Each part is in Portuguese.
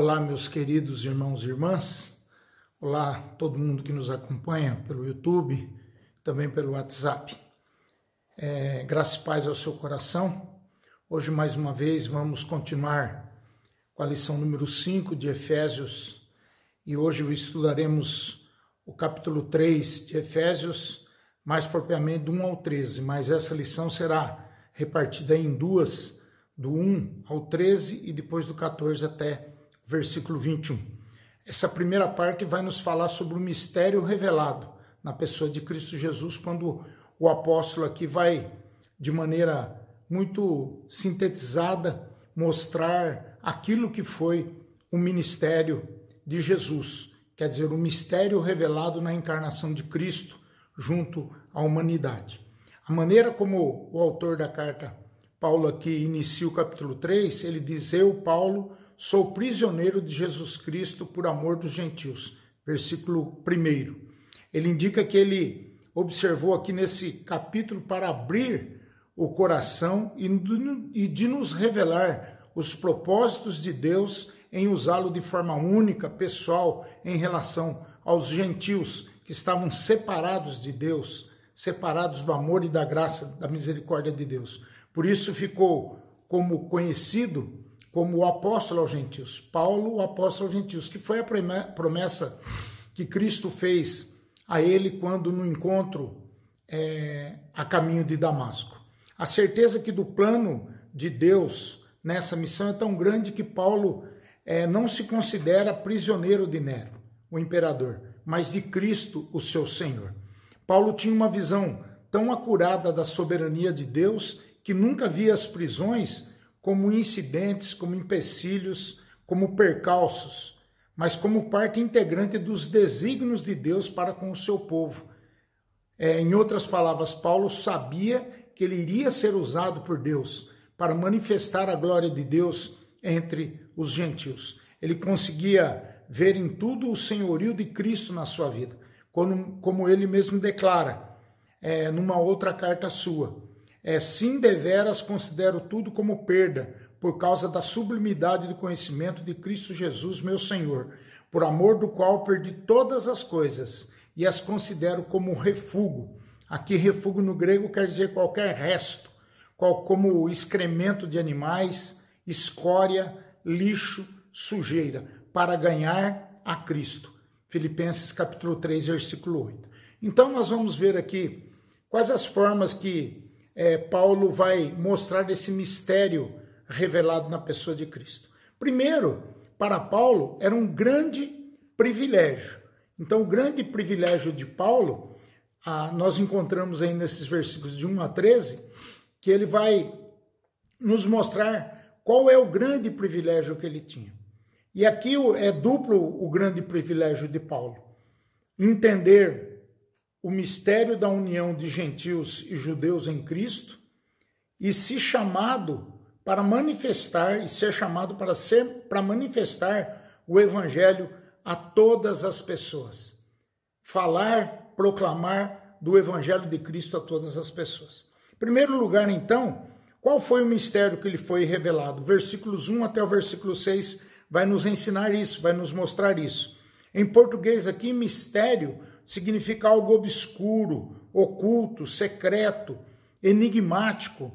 Olá, meus queridos irmãos e irmãs. Olá, todo mundo que nos acompanha pelo YouTube, também pelo WhatsApp. É, graças e paz ao seu coração. Hoje, mais uma vez, vamos continuar com a lição número 5 de Efésios e hoje estudaremos o capítulo 3 de Efésios, mais propriamente do 1 ao 13, mas essa lição será repartida em duas, do 1 ao 13 e depois do 14 até versículo 21. Essa primeira parte vai nos falar sobre o mistério revelado na pessoa de Cristo Jesus, quando o apóstolo aqui vai, de maneira muito sintetizada, mostrar aquilo que foi o ministério de Jesus, quer dizer, o mistério revelado na encarnação de Cristo junto à humanidade. A maneira como o autor da carta, Paulo, aqui inicia o capítulo 3, ele diz: Eu, Paulo, sou prisioneiro de Jesus Cristo por amor dos gentios. Versículo 1. Ele indica que ele observou aqui nesse capítulo para abrir o coração e de nos revelar os propósitos de Deus em usá-lo de forma única, pessoal, em relação aos gentios que estavam separados de Deus, separados do amor e da graça, da misericórdia de Deus. Por isso ficou como conhecido como o apóstolo aos gentios. Paulo, o apóstolo aos gentios, que foi a promessa que Cristo fez a ele quando no encontro é, a caminho de Damasco. A certeza que do plano de Deus nessa missão é tão grande que Paulo é, não se considera prisioneiro de Nero, o imperador, mas de Cristo, o seu Senhor. Paulo tinha uma visão tão acurada da soberania de Deus que nunca via as prisões como incidentes, como empecilhos, como percalços, mas como parte integrante dos desígnios de Deus para com o seu povo. É, em outras palavras, Paulo sabia que ele iria ser usado por Deus para manifestar a glória de Deus entre os gentios. Ele conseguia ver em tudo o senhorio de Cristo na sua vida, como, como ele mesmo declara é, numa outra carta sua. É, sim, deveras considero tudo como perda, por causa da sublimidade do conhecimento de Cristo Jesus, meu Senhor, por amor do qual perdi todas as coisas e as considero como refúgio. Aqui, refúgio no grego quer dizer qualquer resto, como excremento de animais, escória, lixo, sujeira, para ganhar a Cristo. Filipenses capítulo 3, versículo 8. Então nós vamos ver aqui quais as formas que é, Paulo vai mostrar esse mistério revelado na pessoa de Cristo. Primeiro, para Paulo, era um grande privilégio. Então, o grande privilégio de Paulo, ah, nós encontramos aí nesses versículos de 1 a 13, que ele vai nos mostrar qual é o grande privilégio que ele tinha. E aqui é duplo o grande privilégio de Paulo. Entender o mistério da união de gentios e judeus em Cristo e se chamado para manifestar e ser chamado para ser para manifestar o evangelho a todas as pessoas. Falar, proclamar do evangelho de Cristo a todas as pessoas. Em primeiro lugar, então, qual foi o mistério que lhe foi revelado? Versículos 1 até o versículo 6 vai nos ensinar isso, vai nos mostrar isso. Em português aqui, mistério significa algo obscuro, oculto, secreto, enigmático.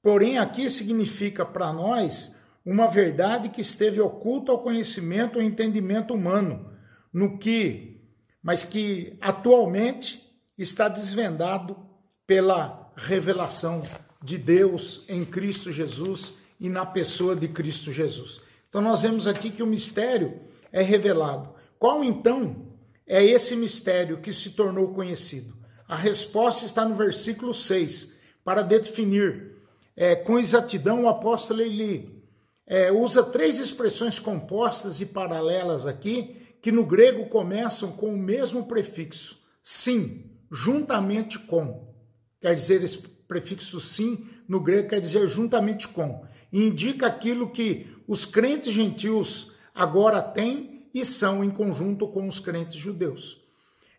Porém, aqui significa para nós uma verdade que esteve oculta ao conhecimento ou entendimento humano, no que, mas que atualmente está desvendado pela revelação de Deus em Cristo Jesus e na pessoa de Cristo Jesus. Então nós vemos aqui que o mistério é revelado. Qual então é esse mistério que se tornou conhecido? A resposta está no versículo 6, para definir é, com exatidão, o apóstolo ele é, usa três expressões compostas e paralelas aqui, que no grego começam com o mesmo prefixo, sim, juntamente com. Quer dizer, esse prefixo sim no grego quer dizer juntamente com. E indica aquilo que os crentes gentios agora têm e são em conjunto com os crentes judeus.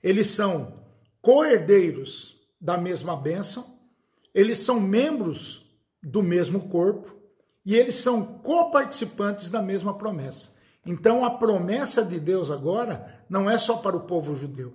Eles são co-herdeiros da mesma bênção, eles são membros do mesmo corpo e eles são coparticipantes da mesma promessa. Então a promessa de Deus agora não é só para o povo judeu.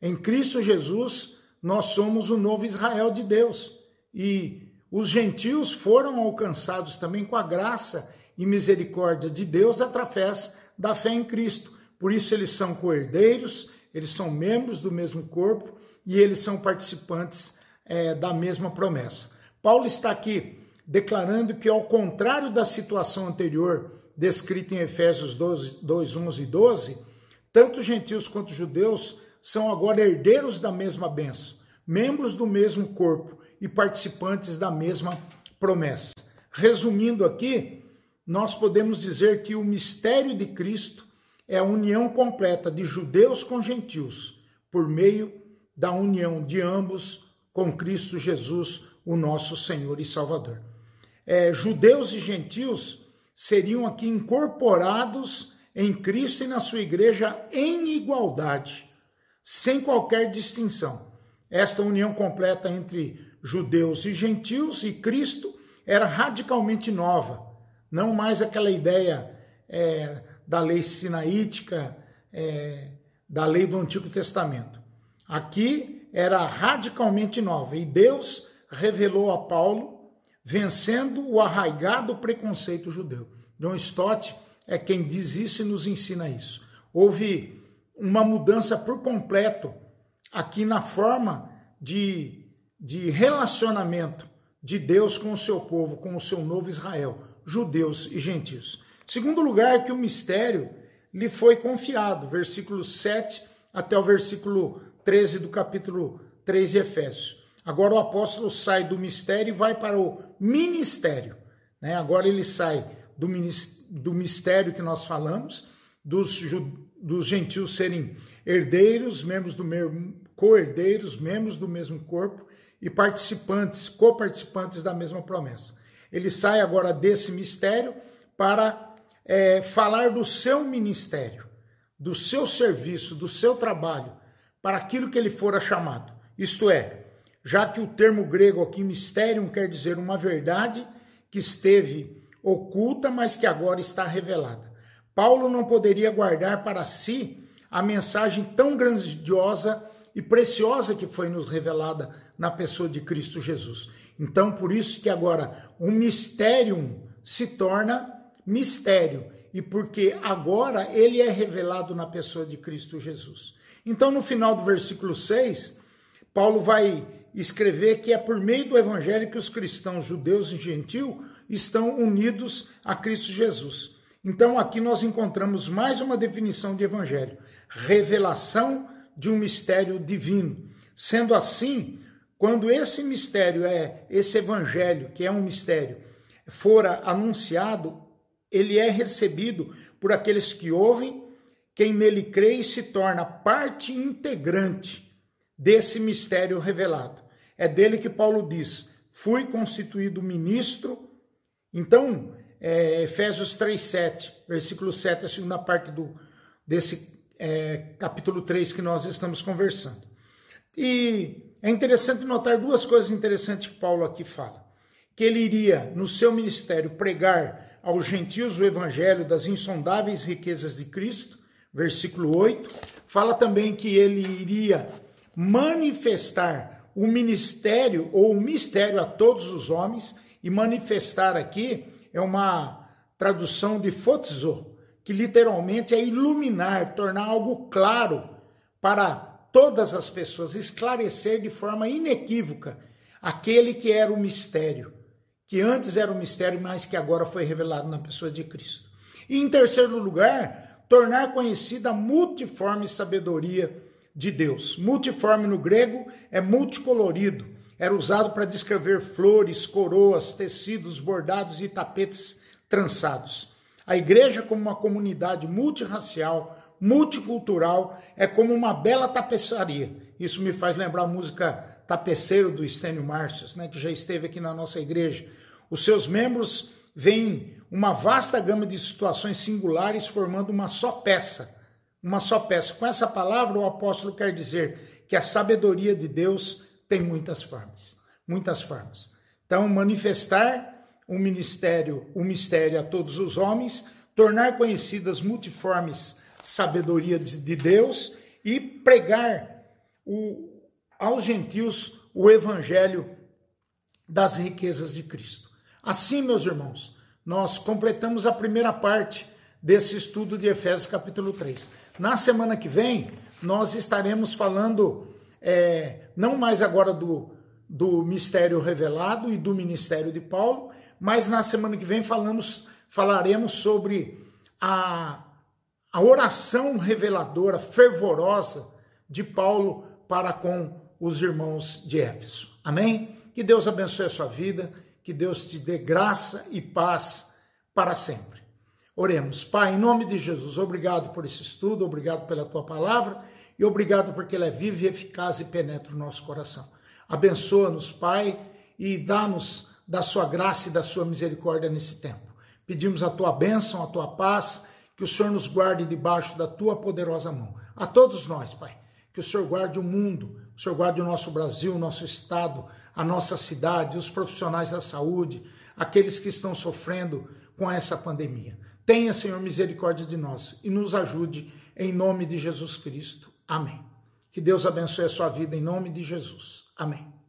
Em Cristo Jesus, nós somos o novo Israel de Deus. E os gentios foram alcançados também com a graça e misericórdia de Deus através da fé em Cristo. Por isso eles são coerdeiros, eles são membros do mesmo corpo e eles são participantes é, da mesma promessa. Paulo está aqui declarando que, ao contrário da situação anterior descrita em Efésios 12, 2, 11 e 12, tanto gentios quanto judeus são agora herdeiros da mesma bênção, membros do mesmo corpo e participantes da mesma promessa. Resumindo aqui, nós podemos dizer que o mistério de Cristo é a união completa de judeus com gentios, por meio da união de ambos com Cristo Jesus, o nosso Senhor e Salvador. É, judeus e gentios seriam aqui incorporados em Cristo e na sua igreja em igualdade, sem qualquer distinção. Esta união completa entre judeus e gentios e Cristo era radicalmente nova, não mais aquela ideia é, da lei sinaítica, é, da lei do Antigo Testamento. Aqui era radicalmente nova e Deus revelou a Paulo vencendo o arraigado preconceito judeu. John Stott é quem diz isso e nos ensina isso. Houve uma mudança por completo aqui na forma de, de relacionamento de Deus com o seu povo, com o seu novo Israel, judeus e gentios. Segundo lugar, que o mistério lhe foi confiado, versículo 7 até o versículo 13 do capítulo 3 de Efésios. Agora o apóstolo sai do mistério e vai para o ministério. Né? Agora ele sai do, do mistério que nós falamos, dos, dos gentios serem herdeiros, membros do mesmo, co-herdeiros, membros do mesmo corpo e participantes, co-participantes da mesma promessa. Ele sai agora desse mistério para é, falar do seu ministério, do seu serviço, do seu trabalho, para aquilo que ele fora chamado. Isto é, já que o termo grego aqui, mistério, quer dizer uma verdade que esteve oculta, mas que agora está revelada. Paulo não poderia guardar para si a mensagem tão grandiosa e preciosa que foi nos revelada na pessoa de Cristo Jesus. Então, por isso que agora o mistério se torna mistério e porque agora ele é revelado na pessoa de Cristo Jesus. Então, no final do versículo 6, Paulo vai escrever que é por meio do evangelho que os cristãos judeus e gentil estão unidos a Cristo Jesus. Então aqui nós encontramos mais uma definição de evangelho: revelação de um mistério divino. Sendo assim, quando esse mistério é esse evangelho, que é um mistério, fora anunciado, ele é recebido por aqueles que ouvem, quem nele crê e se torna parte integrante desse mistério revelado. É dele que Paulo diz: fui constituído ministro. Então, é, Efésios 3,7, versículo 7, a segunda parte do, desse é, capítulo 3 que nós estamos conversando. E é interessante notar duas coisas interessantes que Paulo aqui fala: que ele iria, no seu ministério, pregar aos gentios o evangelho das insondáveis riquezas de Cristo, versículo 8. Fala também que ele iria manifestar o ministério ou o mistério a todos os homens, e manifestar aqui é uma tradução de fotizo, que literalmente é iluminar, tornar algo claro para todas as pessoas, esclarecer de forma inequívoca aquele que era o mistério, que antes era o mistério, mas que agora foi revelado na pessoa de Cristo. E em terceiro lugar, tornar conhecida a multiforme sabedoria de Deus. Multiforme no grego é multicolorido. Era usado para descrever flores, coroas, tecidos bordados e tapetes trançados. A igreja, como uma comunidade multirracial, multicultural, é como uma bela tapeçaria. Isso me faz lembrar a música Tapeceiro do Estênio Márcios, né, que já esteve aqui na nossa igreja. Os seus membros veem uma vasta gama de situações singulares formando uma só peça uma só peça. Com essa palavra, o apóstolo quer dizer que a sabedoria de Deus tem muitas formas, muitas formas. Então, manifestar o ministério, o mistério a todos os homens, tornar conhecidas multiformes sabedoria de Deus e pregar o, aos gentios o evangelho das riquezas de Cristo. Assim, meus irmãos, nós completamos a primeira parte desse estudo de Efésios capítulo 3. Na semana que vem, nós estaremos falando, é, não mais agora do, do mistério revelado e do ministério de Paulo, mas na semana que vem falamos, falaremos sobre a, a oração reveladora, fervorosa de Paulo para com os irmãos de Éfeso. Amém? Que Deus abençoe a sua vida, que Deus te dê graça e paz para sempre. Oremos. Pai, em nome de Jesus, obrigado por esse estudo, obrigado pela tua palavra e obrigado porque ela é viva e eficaz e penetra o nosso coração. Abençoa-nos, Pai, e dá-nos da sua graça e da sua misericórdia nesse tempo. Pedimos a tua bênção, a tua paz, que o Senhor nos guarde debaixo da tua poderosa mão. A todos nós, Pai, que o Senhor guarde o mundo, o Senhor guarde o nosso Brasil, o nosso estado, a nossa cidade, os profissionais da saúde, aqueles que estão sofrendo com essa pandemia. Tenha, Senhor, misericórdia de nós e nos ajude em nome de Jesus Cristo. Amém. Que Deus abençoe a sua vida em nome de Jesus. Amém.